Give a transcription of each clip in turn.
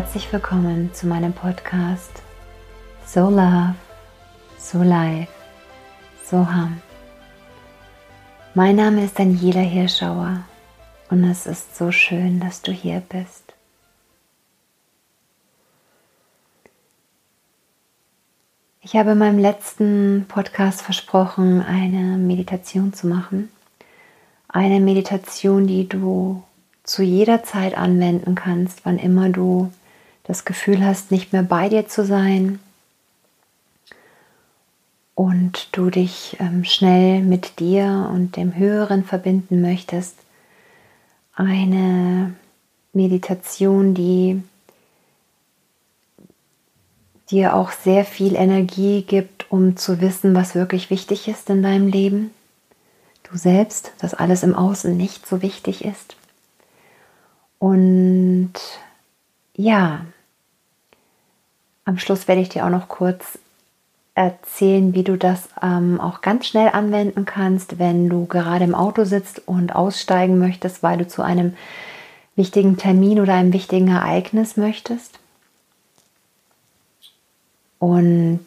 Herzlich willkommen zu meinem Podcast So Love, So Life, So Hum. Mein Name ist Daniela Hirschauer und es ist so schön, dass du hier bist. Ich habe in meinem letzten Podcast versprochen, eine Meditation zu machen. Eine Meditation, die du zu jeder Zeit anwenden kannst, wann immer du das Gefühl hast, nicht mehr bei dir zu sein und du dich ähm, schnell mit dir und dem Höheren verbinden möchtest, eine Meditation, die dir auch sehr viel Energie gibt, um zu wissen, was wirklich wichtig ist in deinem Leben. Du selbst, dass alles im Außen nicht so wichtig ist. Und ja, am Schluss werde ich dir auch noch kurz erzählen, wie du das ähm, auch ganz schnell anwenden kannst, wenn du gerade im Auto sitzt und aussteigen möchtest, weil du zu einem wichtigen Termin oder einem wichtigen Ereignis möchtest. Und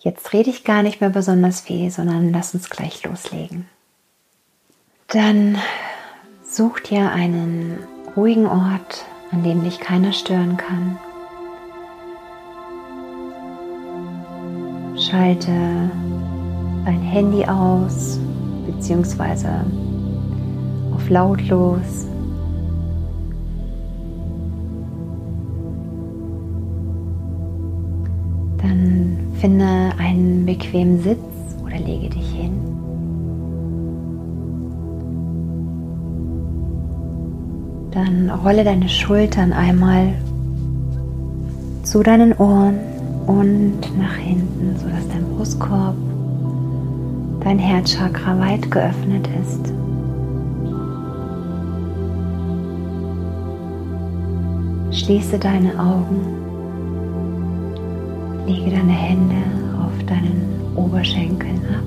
jetzt rede ich gar nicht mehr besonders viel, sondern lass uns gleich loslegen. Dann such dir einen ruhigen Ort, an dem dich keiner stören kann. Schalte dein Handy aus bzw. auf lautlos. Dann finde einen bequemen Sitz oder lege dich hin. Dann rolle deine Schultern einmal zu deinen Ohren und nach hinten, sodass dein Brustkorb, dein Herzchakra weit geöffnet ist. Schließe deine Augen, lege deine Hände auf deinen Oberschenkeln ab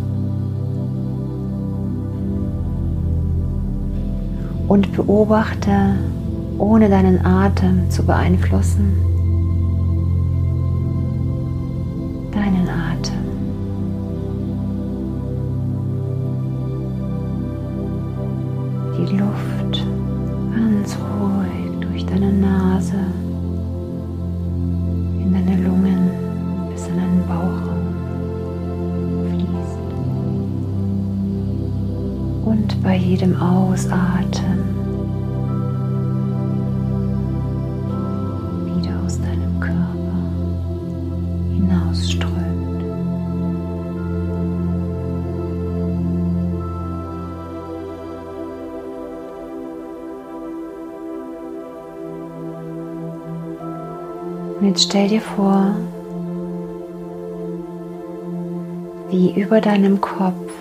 und beobachte, ohne deinen Atem zu beeinflussen, deinen Atem. Die Luft Und jetzt stell dir vor, wie über deinem Kopf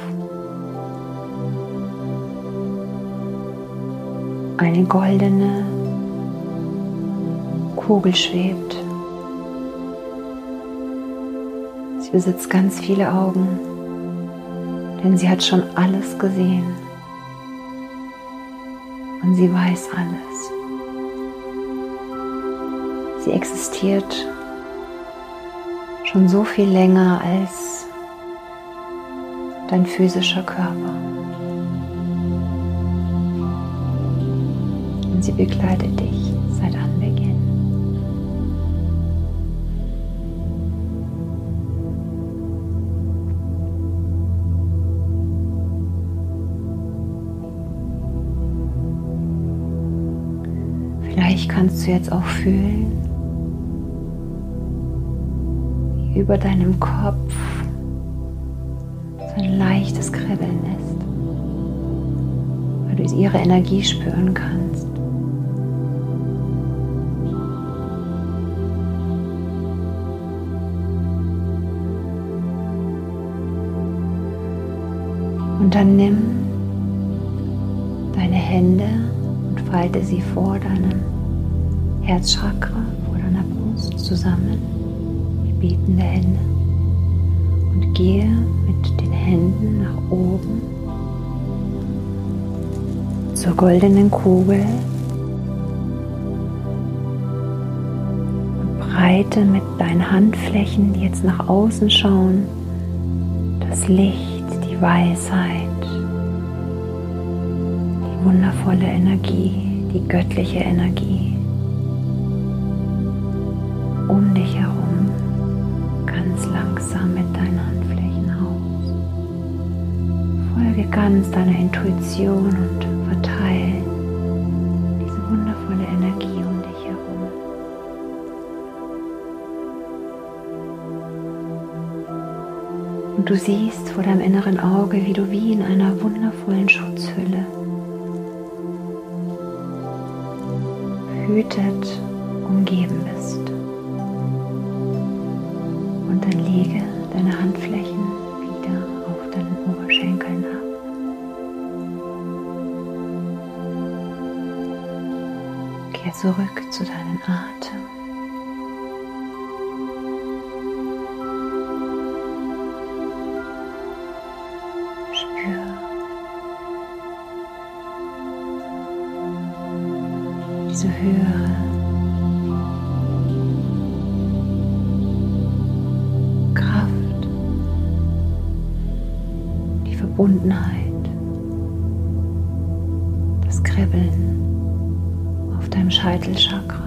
eine goldene Kugel schwebt. Sie besitzt ganz viele Augen, denn sie hat schon alles gesehen und sie weiß alles. Sie existiert schon so viel länger als dein physischer Körper. Und sie begleitet dich seit Anbeginn. Vielleicht kannst du jetzt auch fühlen, über deinem Kopf so ein leichtes Kribbeln ist, weil du ihre Energie spüren kannst. Und dann nimm deine Hände und falte sie vor deinem Herzchakra, vor deiner Brust zusammen betende Hände und gehe mit den Händen nach oben zur goldenen Kugel Weite mit deinen Handflächen, die jetzt nach außen schauen. Das Licht, die Weisheit, die wundervolle Energie, die göttliche Energie um dich herum ganz deiner Intuition und verteile diese wundervolle Energie um dich herum. Und du siehst vor deinem inneren Auge, wie du wie in einer wundervollen Schutzhülle behütet umgeben bist. Und dann lege deine Handflächen zurück zu deinem Atem. Spür. Diese höhere Kraft, die Verbundenheit, das Kribbeln Scheitelchakra.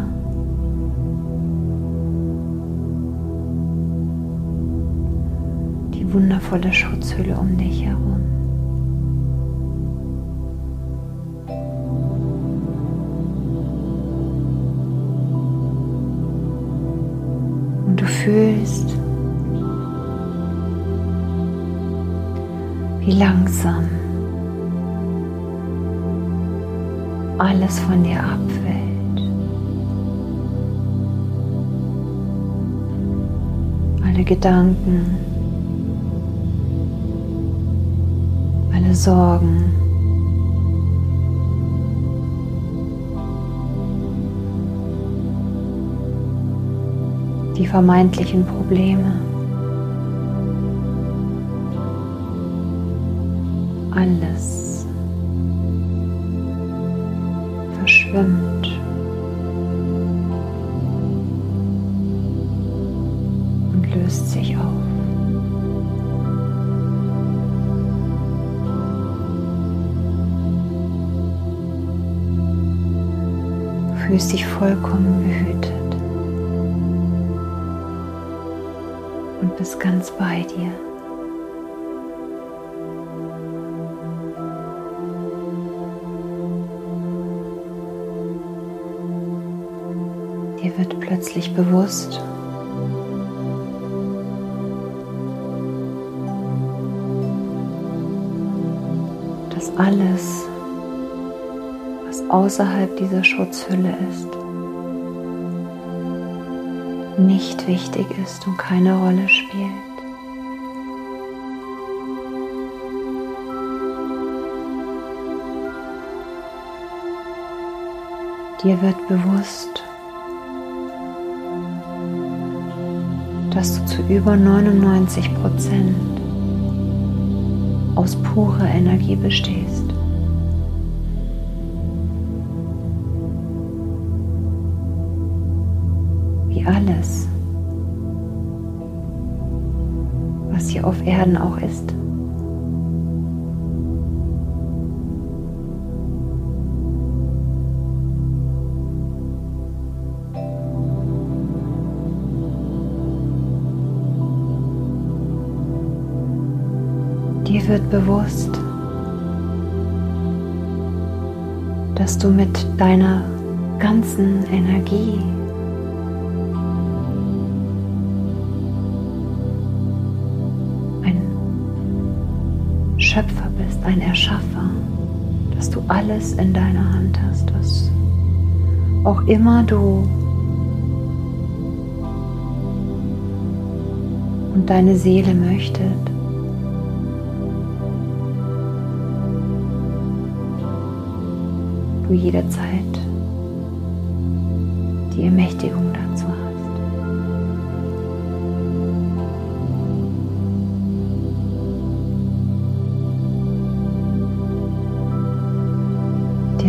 Die wundervolle Schutzhülle um dich herum. Und du fühlst, wie langsam alles von dir abfällt. Gedanken, alle Sorgen. Die vermeintlichen Probleme. Alles vollkommen behütet und bist ganz bei dir. Dir wird plötzlich bewusst, dass alles, was außerhalb dieser Schutzhülle ist, nicht wichtig ist und keine Rolle spielt. Dir wird bewusst, dass du zu über 99 Prozent aus purer Energie bestehst. Alles, was hier auf Erden auch ist. Dir wird bewusst, dass du mit deiner ganzen Energie ein Erschaffer, dass du alles in deiner Hand hast, was auch immer du und deine Seele möchtet. du jederzeit die Ermächtigung dazu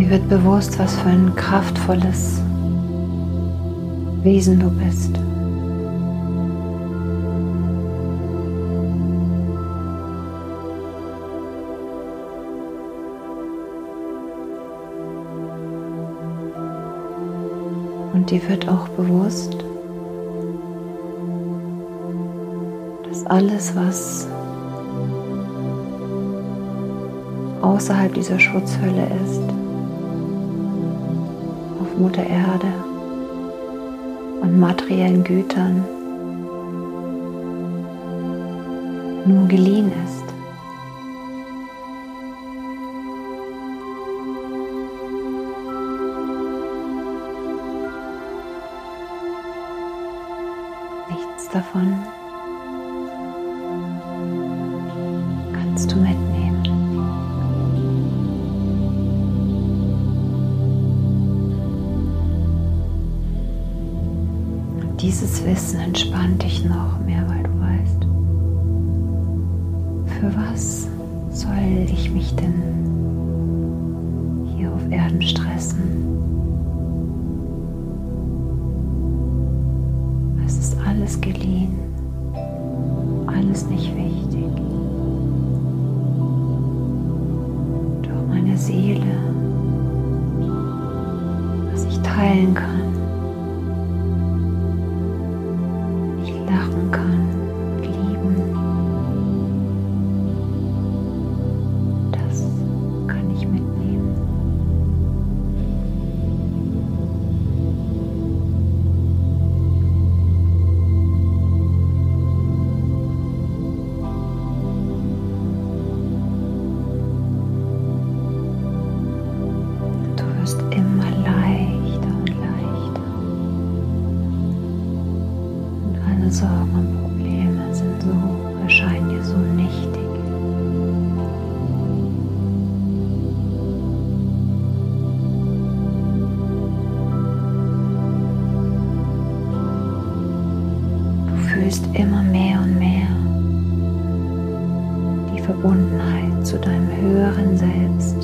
Mir wird bewusst, was für ein kraftvolles Wesen du bist. Und dir wird auch bewusst, dass alles, was außerhalb dieser Schutzhölle ist, auf Mutter Erde und materiellen Gütern, nur geliehen ist. Nichts davon Wissen entspannt dich noch mehr, weil du weißt, für was soll ich mich denn hier auf Erden stressen? Es ist alles geliehen, alles nicht wichtig. Doch meine Seele, was ich teilen kann, Fühlst immer mehr und mehr die Verbundenheit zu deinem höheren Selbst,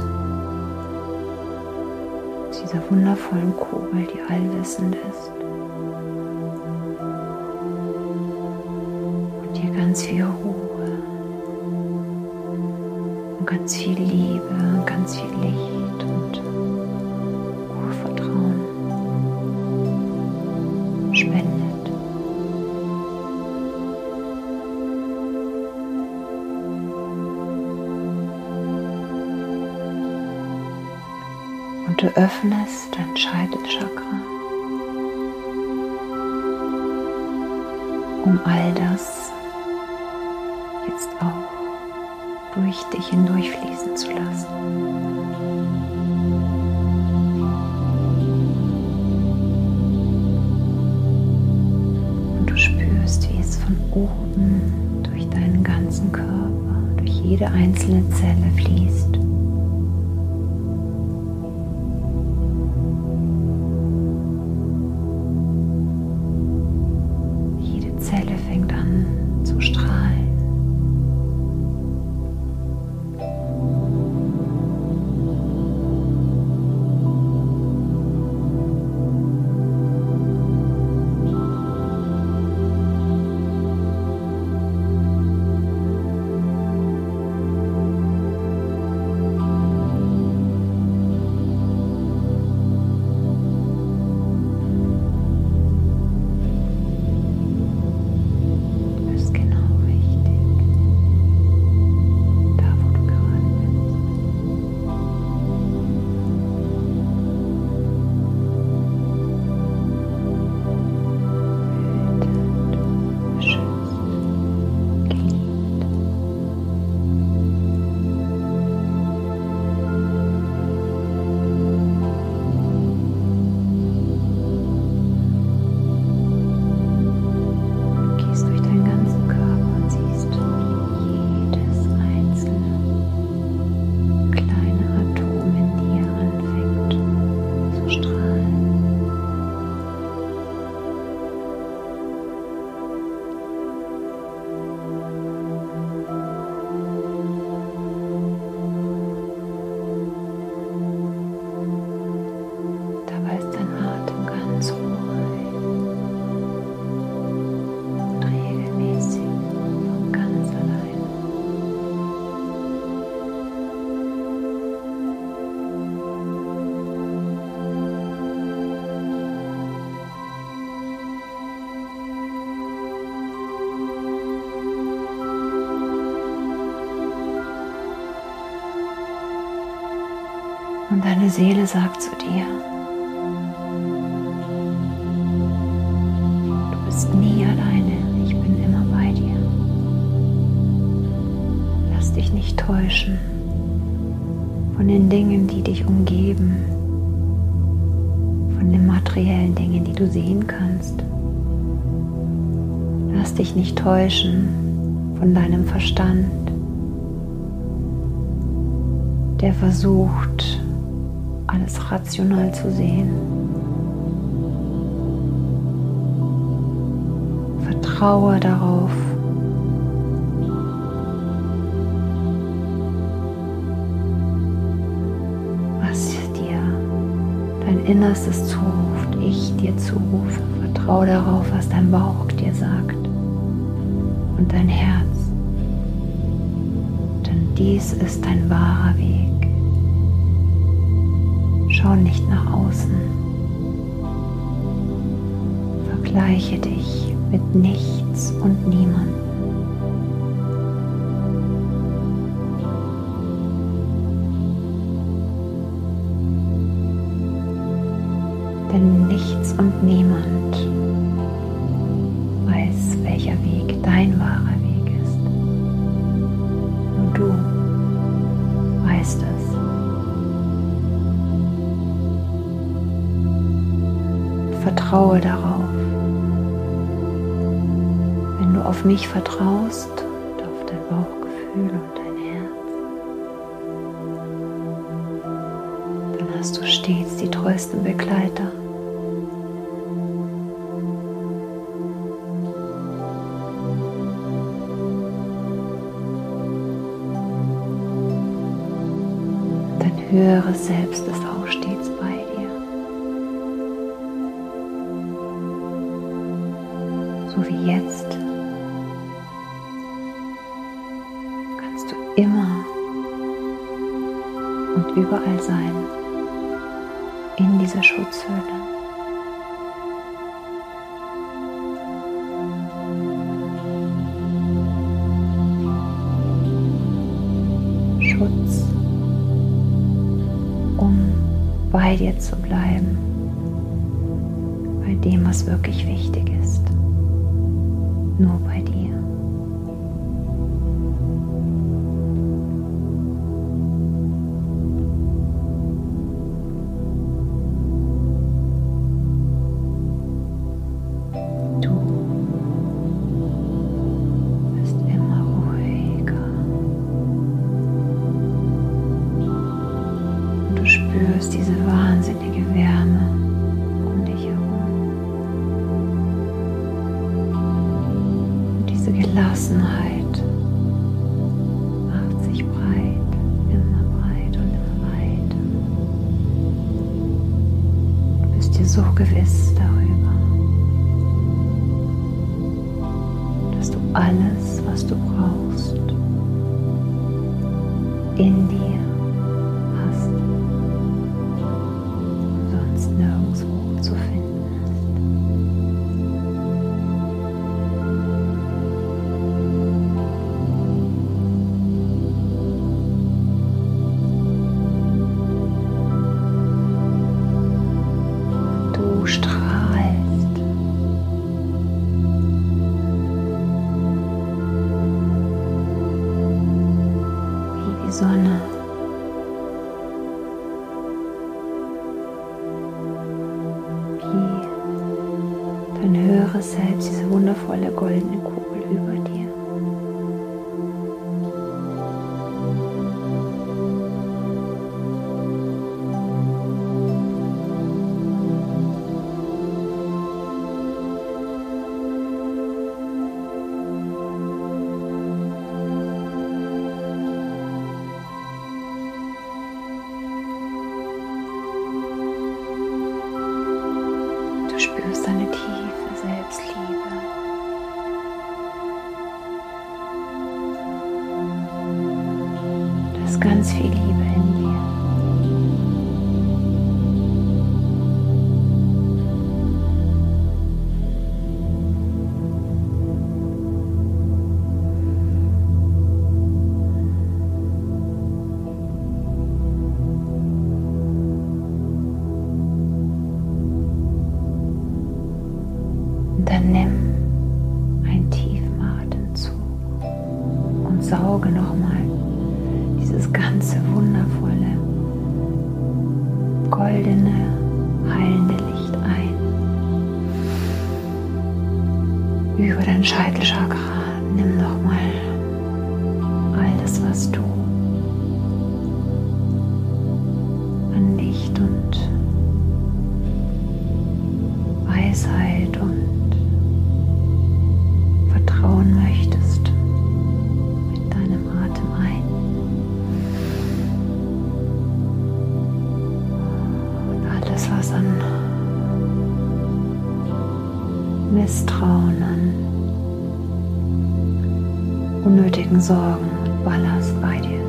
zu dieser wundervollen Kugel, die allwissend ist. Und dir ganz viel Ruhe. Und ganz viel Liebe und ganz viel Licht öffnest dein Scheitelchakra, um all das jetzt auch durch dich hindurchfließen zu lassen. Und du spürst, wie es von oben durch deinen ganzen Körper, durch jede einzelne Zelle fließt. Deine Seele sagt zu dir, du bist nie alleine, ich bin immer bei dir. Lass dich nicht täuschen von den Dingen, die dich umgeben, von den materiellen Dingen, die du sehen kannst. Lass dich nicht täuschen von deinem Verstand, der versucht, alles rational zu sehen. Vertraue darauf, was dir dein Innerstes zuruft, ich dir zurufe. Vertraue darauf, was dein Bauch dir sagt und dein Herz. Denn dies ist dein wahrer Weg. Schau nicht nach außen. Vergleiche dich mit nichts und niemandem. Denn nichts und niemand weiß, welcher Weg dein wahrer vertraue darauf. Wenn du auf mich vertraust und auf dein Bauchgefühl und dein Herz, dann hast du stets die treuesten Begleiter. Dein höheres Selbst ist immer und überall sein in dieser Schutzhöhle. Schutz, um bei dir zu bleiben, bei dem, was wirklich wichtig ist nur bei dir. So gewiss darüber, dass du alles, was du brauchst, in dir Misstrauen, an. Unnötigen Sorgen und Ballast bei dir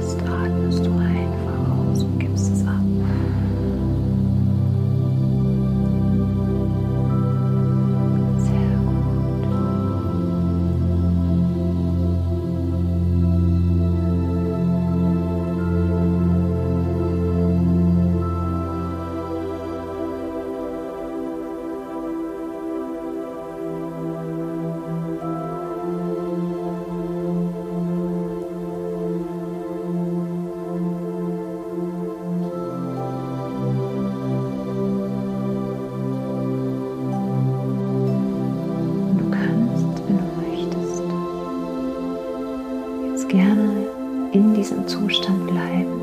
gerne in diesem Zustand bleiben.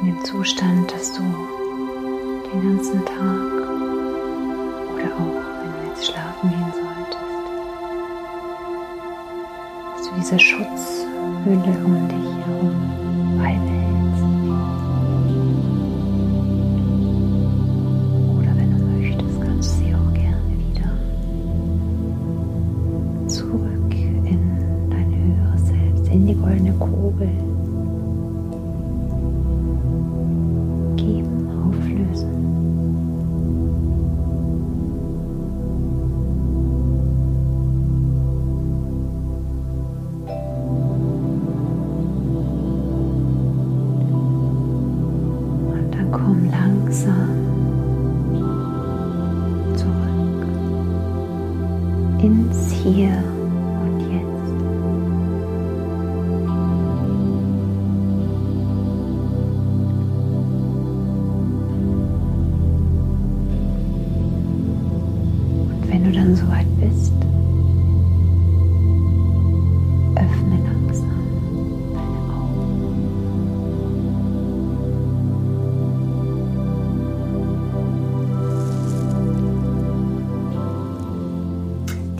In dem Zustand, dass du den ganzen Tag oder auch wenn du jetzt schlafen gehen solltest, dass du diese Schutzhülle um dich herum beibehältst.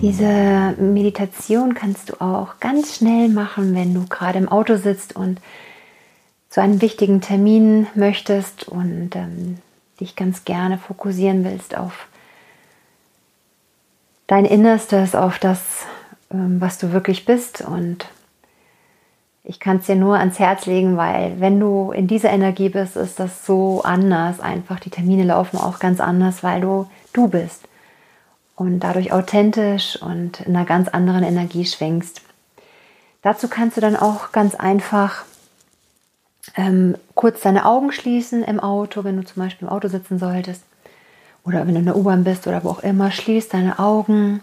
Diese Meditation kannst du auch ganz schnell machen, wenn du gerade im Auto sitzt und zu einem wichtigen Termin möchtest und ähm, dich ganz gerne fokussieren willst auf dein Innerstes, auf das, ähm, was du wirklich bist. Und ich kann es dir nur ans Herz legen, weil wenn du in dieser Energie bist, ist das so anders. Einfach die Termine laufen auch ganz anders, weil du du bist und dadurch authentisch und in einer ganz anderen Energie schwingst. Dazu kannst du dann auch ganz einfach ähm, kurz deine Augen schließen im Auto, wenn du zum Beispiel im Auto sitzen solltest oder wenn du in der U-Bahn bist oder wo auch immer, schließ deine Augen.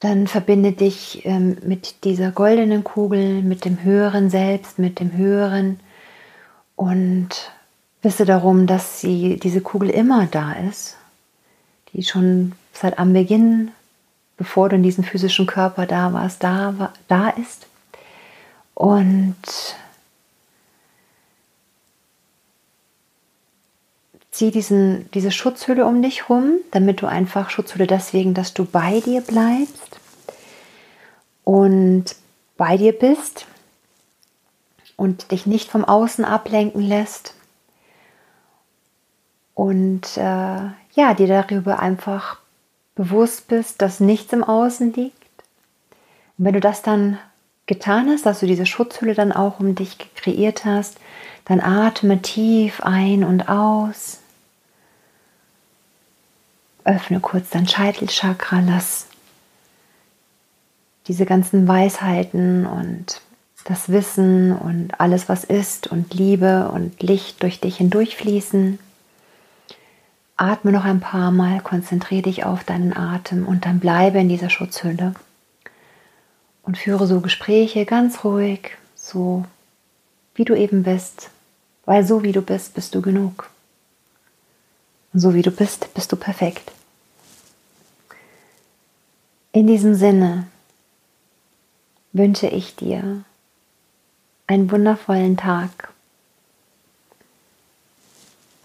Dann verbinde dich ähm, mit dieser goldenen Kugel, mit dem höheren Selbst, mit dem höheren und wisse darum, dass sie, diese Kugel immer da ist, die schon seit am Beginn, bevor du in diesem physischen Körper da warst, da, da ist. Und zieh diesen, diese Schutzhülle um dich rum, damit du einfach Schutzhülle deswegen, dass du bei dir bleibst und bei dir bist und dich nicht vom Außen ablenken lässt. Und äh, ja, dir darüber einfach bewusst bist, dass nichts im Außen liegt. Und wenn du das dann getan hast, dass du diese Schutzhülle dann auch um dich kreiert hast, dann atme tief ein und aus. Öffne kurz dein Scheitelchakra, lass diese ganzen Weisheiten und das Wissen und alles, was ist und Liebe und Licht durch dich hindurchfließen. Atme noch ein paar Mal, konzentriere dich auf deinen Atem und dann bleibe in dieser Schutzhülle und führe so Gespräche ganz ruhig, so wie du eben bist, weil so wie du bist, bist du genug. Und so wie du bist, bist du perfekt. In diesem Sinne wünsche ich dir einen wundervollen Tag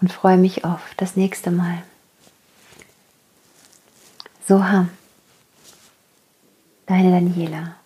und freue mich auf das nächste Mal. Soham, deine Daniela.